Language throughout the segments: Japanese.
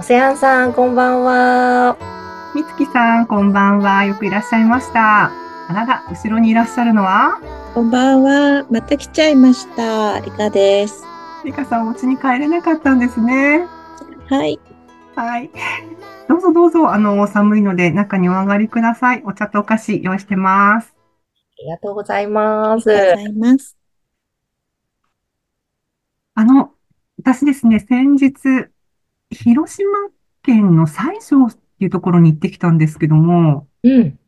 オセアンさん、こんばんは。みつきさん、こんばんは。よくいらっしゃいました。あらら、後ろにいらっしゃるのは、こんばんは。また来ちゃいました。リカです。りかさん、お家に帰れなかったんですね。はい。はい。どうぞどうぞ、あの、寒いので中にお上がりください。お茶とお菓子用意してます。ありがとうございます。ありがとうございます。あの、私ですね、先日、広島県の西条っていうところに行ってきたんですけども、うん。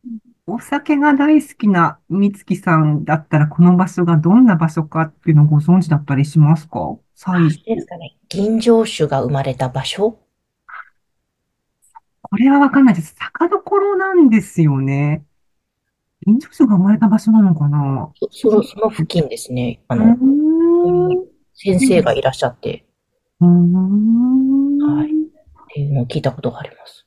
お酒が大好きなみつきさんだったら、この場所がどんな場所かっていうのをご存知だったりしますか？西条ですかね。銀城酒が生まれた場所？これはわかんないです。酒どころなんですよね。飲食酒が生まれた場所なのかな？そその、その付近ですね。あうの。先生がいらっしゃって、うーん。っていうのを聞いたことがあります。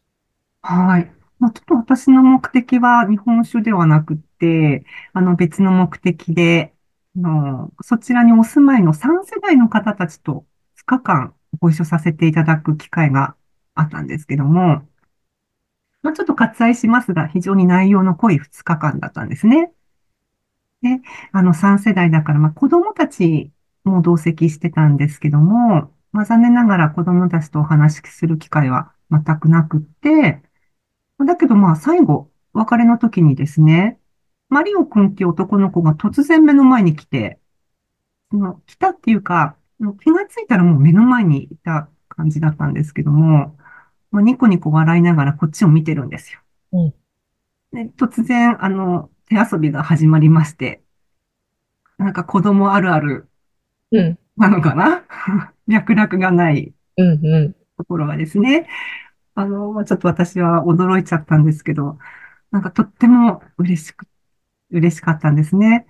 はい。まあ、ちょっと私の目的は日本酒ではなくて、あの別の目的で、あのそちらにお住まいの3世代の方たちと2日間ご一緒させていただく機会があったんですけども、まあ、ちょっと割愛しますが、非常に内容の濃い2日間だったんですね。で、あの3世代だから、まあ、子供たちも同席してたんですけども、まあ、残念ながら子供たちとお話しする機会は全くなくって、だけどまあ最後、別れの時にですね、マリオくんっていう男の子が突然目の前に来て、その来たっていうか、気がついたらもう目の前にいた感じだったんですけども、まあ、ニコニコ笑いながらこっちを見てるんですよ。うんで、突然、あの、手遊びが始まりまして、なんか子供あるあるうん。なのかな？脈絡がない。ところがですね、あの、まあちょっと私は驚いちゃったんですけど、なんかとっても嬉しく、嬉しかったんですね。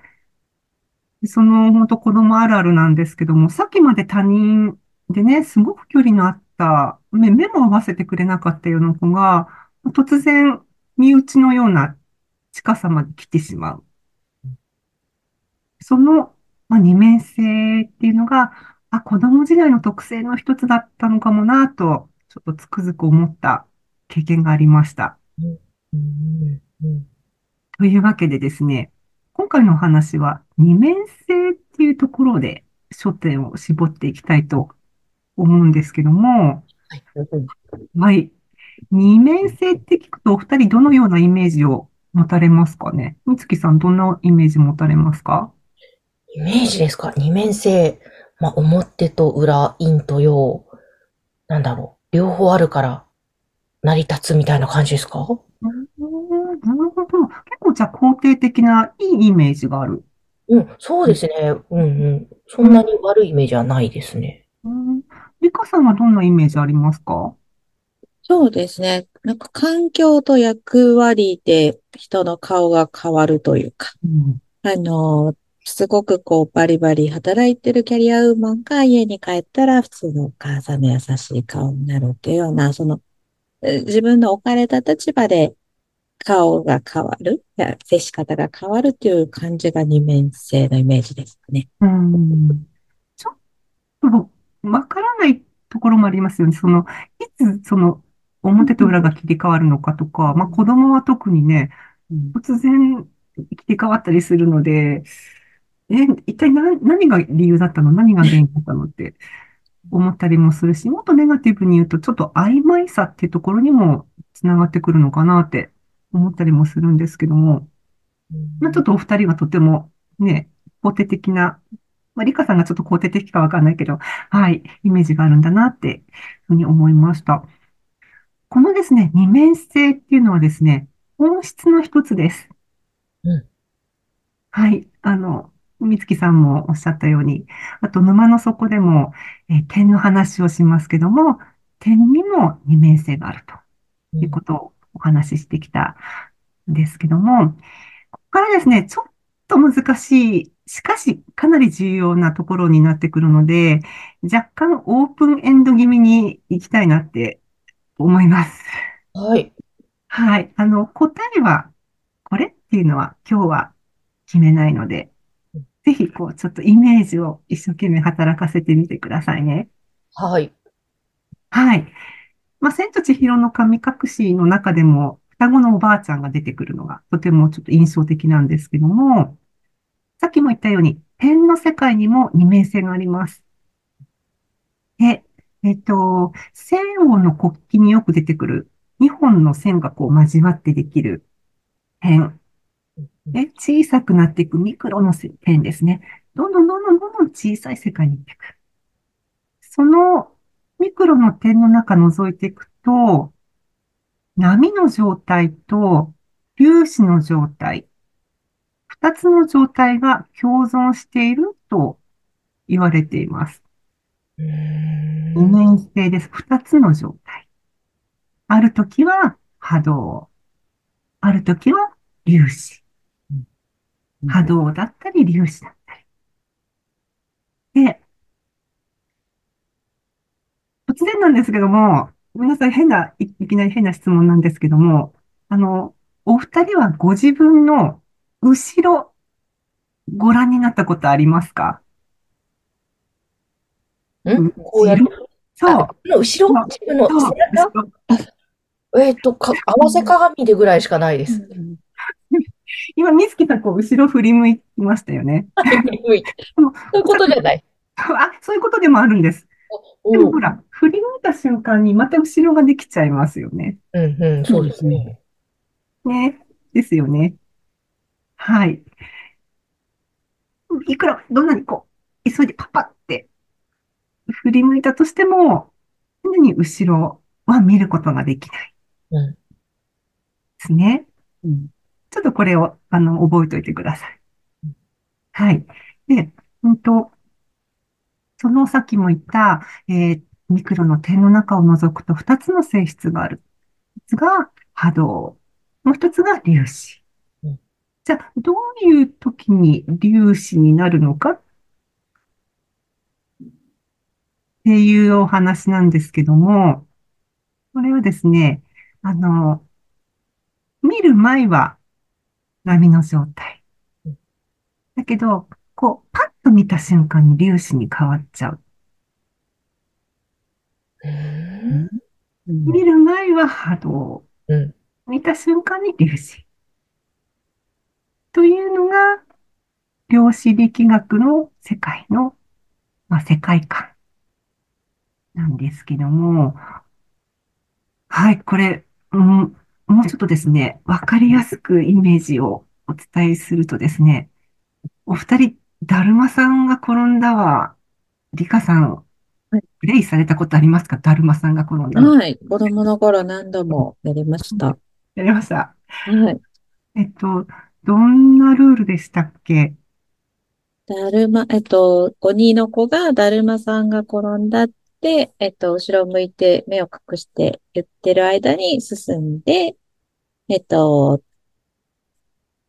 でその、本当子供あるあるなんですけども、さっきまで他人でね、すごく距離のあった、目、目も合わせてくれなかったような子が、突然、身内のような近さまで来てしまう。その、まあ、二面性っていうのが、あ、子供時代の特性の一つだったのかもなと、ちょっとつくづく思った経験がありました。うんうんというわけでですね、今回のお話は二面性っていうところで焦点を絞っていきたいと思うんですけども、はい。はい。二面性って聞くとお二人どのようなイメージを持たれますかね？みつきさんどんなイメージ持たれますか？イメージですか？二面性。まあ、表と裏、陰と陽。なんだろう。両方あるから成り立つみたいな感じですか？うーんなるほど。結構じゃあ肯定的ないいイメージがある。うん、そうですね。うんうん。そんなに悪いイメージはないですね。うん。リカさんはどんなイメージありますか？そうですね。なんか環境と役割で人の顔が変わるというか、うん。あの、すごくこうバリバリ働いてるキャリアウーマンが家に帰ったら普通のお母さんの優しい顔になるっていうような、その、え自分の置かれた立場で顔が変わる、接し方が変わるっていう感じが二面性のイメージですね。うん。ちょっとわからないところもありますよね。その、いつその表と裏が切り替わるのかとか、まあ子供は特にね、突然切り替わったりするので、え、一体何、何が理由だったの？何が原因だったの？って思ったりもするし、もっとネガティブに言うと、ちょっと曖昧さっていうところにもつながってくるのかなって思ったりもするんですけども、まあ、ちょっとお二人はとてもね、肯定的な、まあ、リカさんがちょっと肯定的かわかんないけど、はい、イメージがあるんだなってふうに思いました。このですね、二面性っていうのはですね、本質の一つです。うんはい、あの、みつきさんもおっしゃったように、あと沼の底でも、えー点の話をしますけども、点にも二面性があるということをお話ししてきたんですけども、ここからですね、ちょっと難しい、しかしかなり重要なところになってくるので、若干オープンエンド気味に行きたいなって思います。はい。はい。あの、答えは、これっていうのは今日は決めないので、ぜひ、こう、ちょっとイメージを一生懸命働かせてみてくださいね。はい。はい。まあ、千と千尋の神隠しの中でも、双子のおばあちゃんが出てくるのがとてもちょっと印象的なんですけども、さっきも言ったように、点の世界にも二面性があります。で、えっと、西欧の国旗によく出てくる2本の線がこう交わってできる点。で、小さくなっていくミクロの点ですね。どんどんどんどんどんどん小さい世界に行っていく。そのミクロの点の中覗いていくと、波の状態と粒子の状態、二つの状態が共存していると言われています。二面性です。二つの状態。あるときは波動。あるときは粒子。波動だったり粒子だったり。で、突然なんですけども、ごめんなさい、変な、いいきなり変な質問なんですけども、あの、お二人はご自分の後ろ、ご覧になったことありますか？ん？こうやって。そう。後ろ？自分の背中えっと、か、合わせ鏡でぐらいしかないです。今、みつきさん、こう、後ろ振り向いてましたよね。そういうことじゃない。あ、そういうことでもあるんです。でもほら、振り向いた瞬間にまた後ろができちゃいますよね。うんうん、そうですね。ね。ですよね。はい。いくら、どんなにこう、急いでパパって振り向いたとしても、常に後ろは見ることができない。うんですね。ちょっとこれを、あの、覚えておいてください。はい。で、うんと、そのさっきも言った、えーミクロの点の中を除くと2つの性質がある。一つが波動。もう一つが粒子うん。じゃあ、どういう時に粒子になるのか？っていうお話なんですけども、これはですね、あの、見る前は波の状態。だけど、こう、パッと見た瞬間に粒子に変わっちゃう。うん見る前は波動。うん見た瞬間に粒子。というのが、量子力学の世界の、まあ、世界観なんですけども、はい、これ、うん、もうちょっとですね、わかりやすくイメージをお伝えするとですね、お二人、だるまさんが転んだは、リカさん、はいプレイされたことありますか？だるまさんが転んだの。はい。子供の頃何度もやりました。やりました。はい。えっと、どんなルールでしたっけ？だるま、えっと、5人の子がだるまさんが転んだって、えっと、後ろを向いて目を隠して言ってる間に進んで、えっと、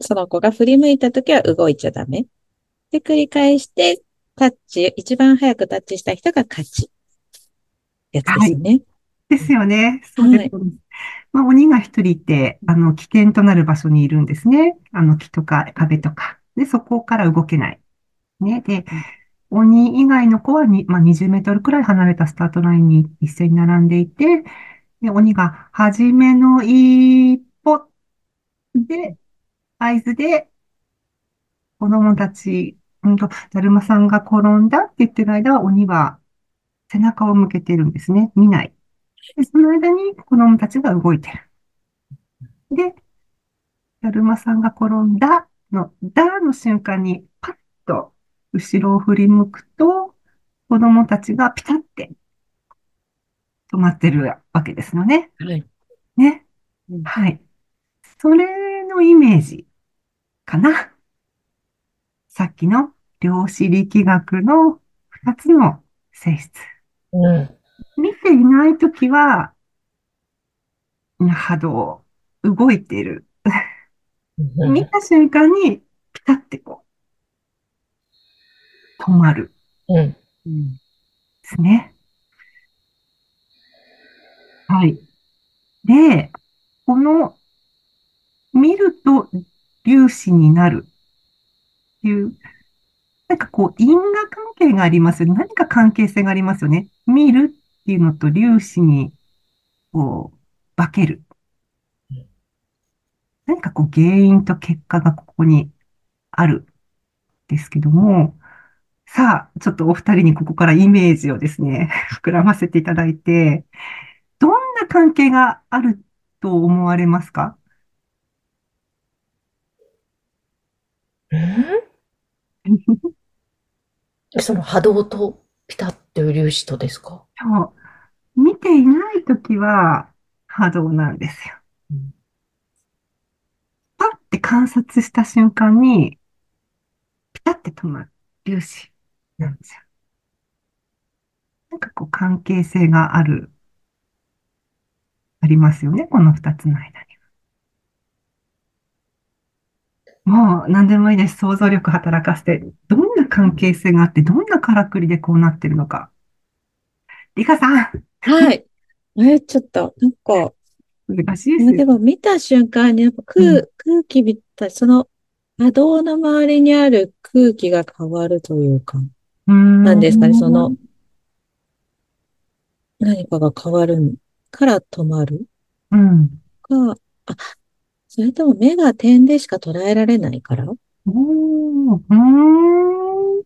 その子が振り向いたときは動いちゃダメ。で、繰り返して、タッチ、一番早くタッチした人が勝ち。やつですね。ですよね。そうです。そうですまあ、鬼が一人いて、あの、危険となる場所にいるんですね。あの、木とか壁とか。で、そこから動けない。ね。で、鬼以外の子はに、まあ、20メートルくらい離れたスタートラインに一斉に並んでいて、で、鬼が、はじめの一歩で、合図で、子供たち、うんと、だるまさんが転んだって言ってる間は、鬼は背中を向けてるんですね。見ない。で、その間に子供たちが動いてる。で、だるまさんが転んだの、だの瞬間にパッと後ろを振り向くと、子供たちがピタって止まってるわけですよね。はい。ねうん。はい。それのイメージかな。さっきの量子力学の二つの性質。うん。見ていないときは、波動、動いている。うん見た瞬間に、ピタってこう、止まる。うん。うんですね。はい。で、この、見ると粒子になるっていう、なんかこう、因果関係がありますよね。何か関係性がありますよね。見るっていうのと粒子に、こう、化ける。何かこう、原因と結果がここにあるん。ですけども、さあ、ちょっとお二人にここからイメージをですね、膨らませていただいて、どんな関係があると思われますか？うん その波動とピタッという粒子とですか？そう。見ていないときは波動なんですよ。うん。パッて観察した瞬間に、ピタッて止まる粒子なんですよ。なんかこう関係性がある、ありますよね、この二つの間には。もう何でもいいです。想像力働かせて、どんな関係性があって、どんなからくりでこうなってるのか。リカさん、はい。え、ちょっと、なんか、難しいですよ。でも見た瞬間にやっぱ空、空気見た、その波動の周りにある空気が変わるというか、ななんですかね、その、何かが変わるから止まるうん。か、あ、それとも目が点でしか捉えられないから？どおー、うーん。う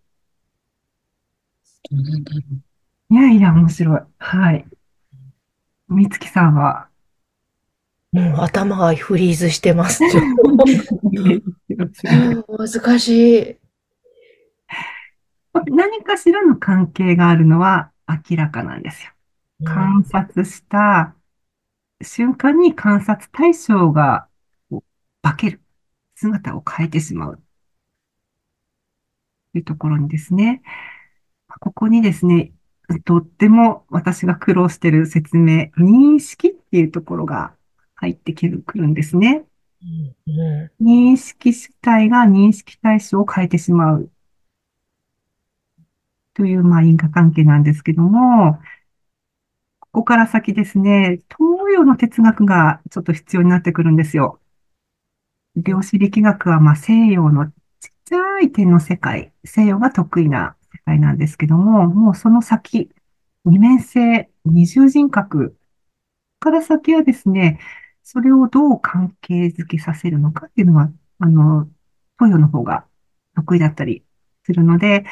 なんだろいやいや、面白い。はい。みつきさんは、もう頭がフリーズしてます。難しい。何かしらの関係があるのは明らかなんですよ。観察した瞬間に観察対象が化ける。姿を変えてしまう。というところにですね、ここにですね、とっても私が苦労している説明、認識っていうところが入ってくるんですね。認識主体が認識対象を変えてしまう。という、まあ、因果関係なんですけども、ここから先ですね、東洋の哲学がちょっと必要になってくるんですよ。量子力学は、まあ、西洋のちっちゃい点の世界、西洋が得意な世界なんですけども、もうその先、二面性、二重人格から先はですね、それをどう関係づけさせるのかっていうのは、あの、東洋の方が得意だったりするので、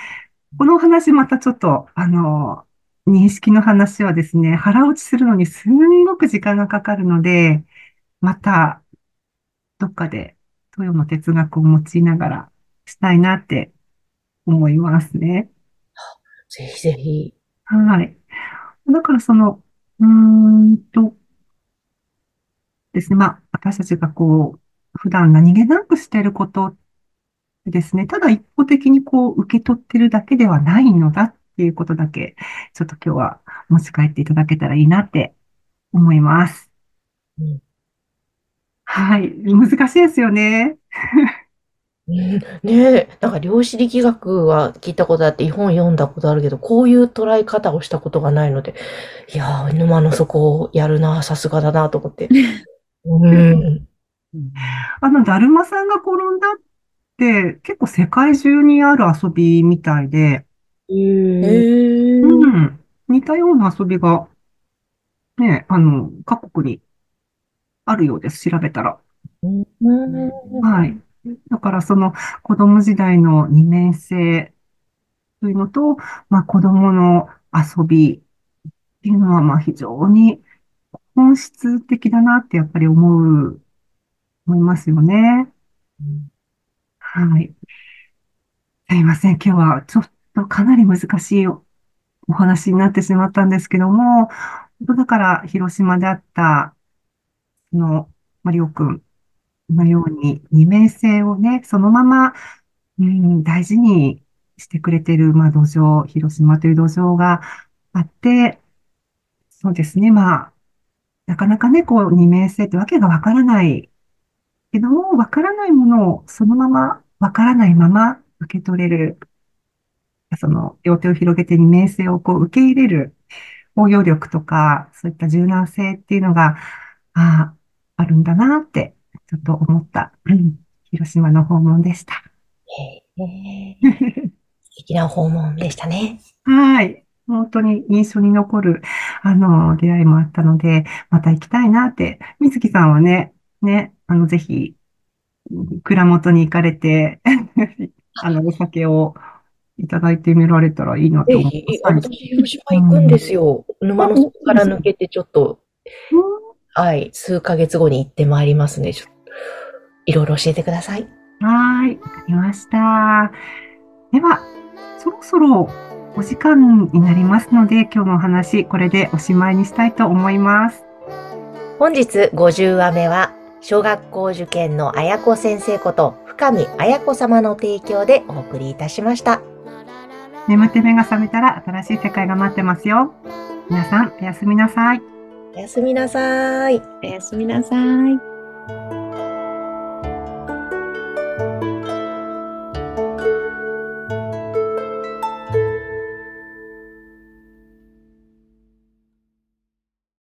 この話またちょっと、あの、認識の話はですね、腹落ちするのにすんごく時間がかかるので、また、どっかで東洋の哲学を用いながらしたいなって思いますね。ぜひぜひ。はい。だからその、うーんと、ですね。まあ、私たちがこう、普段何気なくしていることですね。ただ一方的にこう、受け取ってるだけではないのだっていうことだけ、ちょっと今日は持ち帰っていただけたらいいなって思います。うんはい。難しいですよね。うんねえ、なんか量子力学は聞いたことあって、本読んだことあるけど、こういう捉え方をしたことがないので、いやー、沼の底をやるな、さすがだなと思って。うん。あの、だるまさんが転んだって結構世界中にある遊びみたいで、う。へーうん。似たような遊びが、ね、あの、各国にあるようです。調べたら。うんはい。だからその子供時代の二面性というのと、まあ子供の遊びっていうのはまあ非常に本質的だなってやっぱり思う、思いますよね。はい。すいません。今日はちょっとかなり難しいおお話になってしまったんですけども、だから広島であった、その、マリオくんのように二面性をね、そのまま、うん、大事にしてくれてる、まあ、土壌、広島という土壌があって、そうですね、まあ、なかなかね、こう、二面性ってわけがわからないけども、わからないものをそのまま、わからないまま受け取れる、その、両手を広げて二面性をこう受け入れる包容力とか、そういった柔軟性っていうのが、ああ、あるんだなって、ちょっと思った、うん広島の訪問でした。へえ 素敵な訪問でしたね。はい。本当に印象に残る、あの、出会いもあったので、また行きたいなって。水木さんはね、ね、あの、ぜひ、蔵元に行かれて、あの、お酒をいただいてみられたらいいなと思い、ます。私、広島行くんですよ。沼の底から抜けてちょっと、はい、数ヶ月後に行ってまいりますね。ちょっといろいろ教えてください。はーい、わかりました。では、そろそろお時間になりますので、今日のお話、これでおしまいにしたいと思います。本日50話目は、小学校受験の綾子先生こと深見綾子様の提供でお送りいたしました。眠って目が覚めたら新しい世界が待ってますよ。皆さん、おやすみなさい。おやすみなさい。おやすみなさい。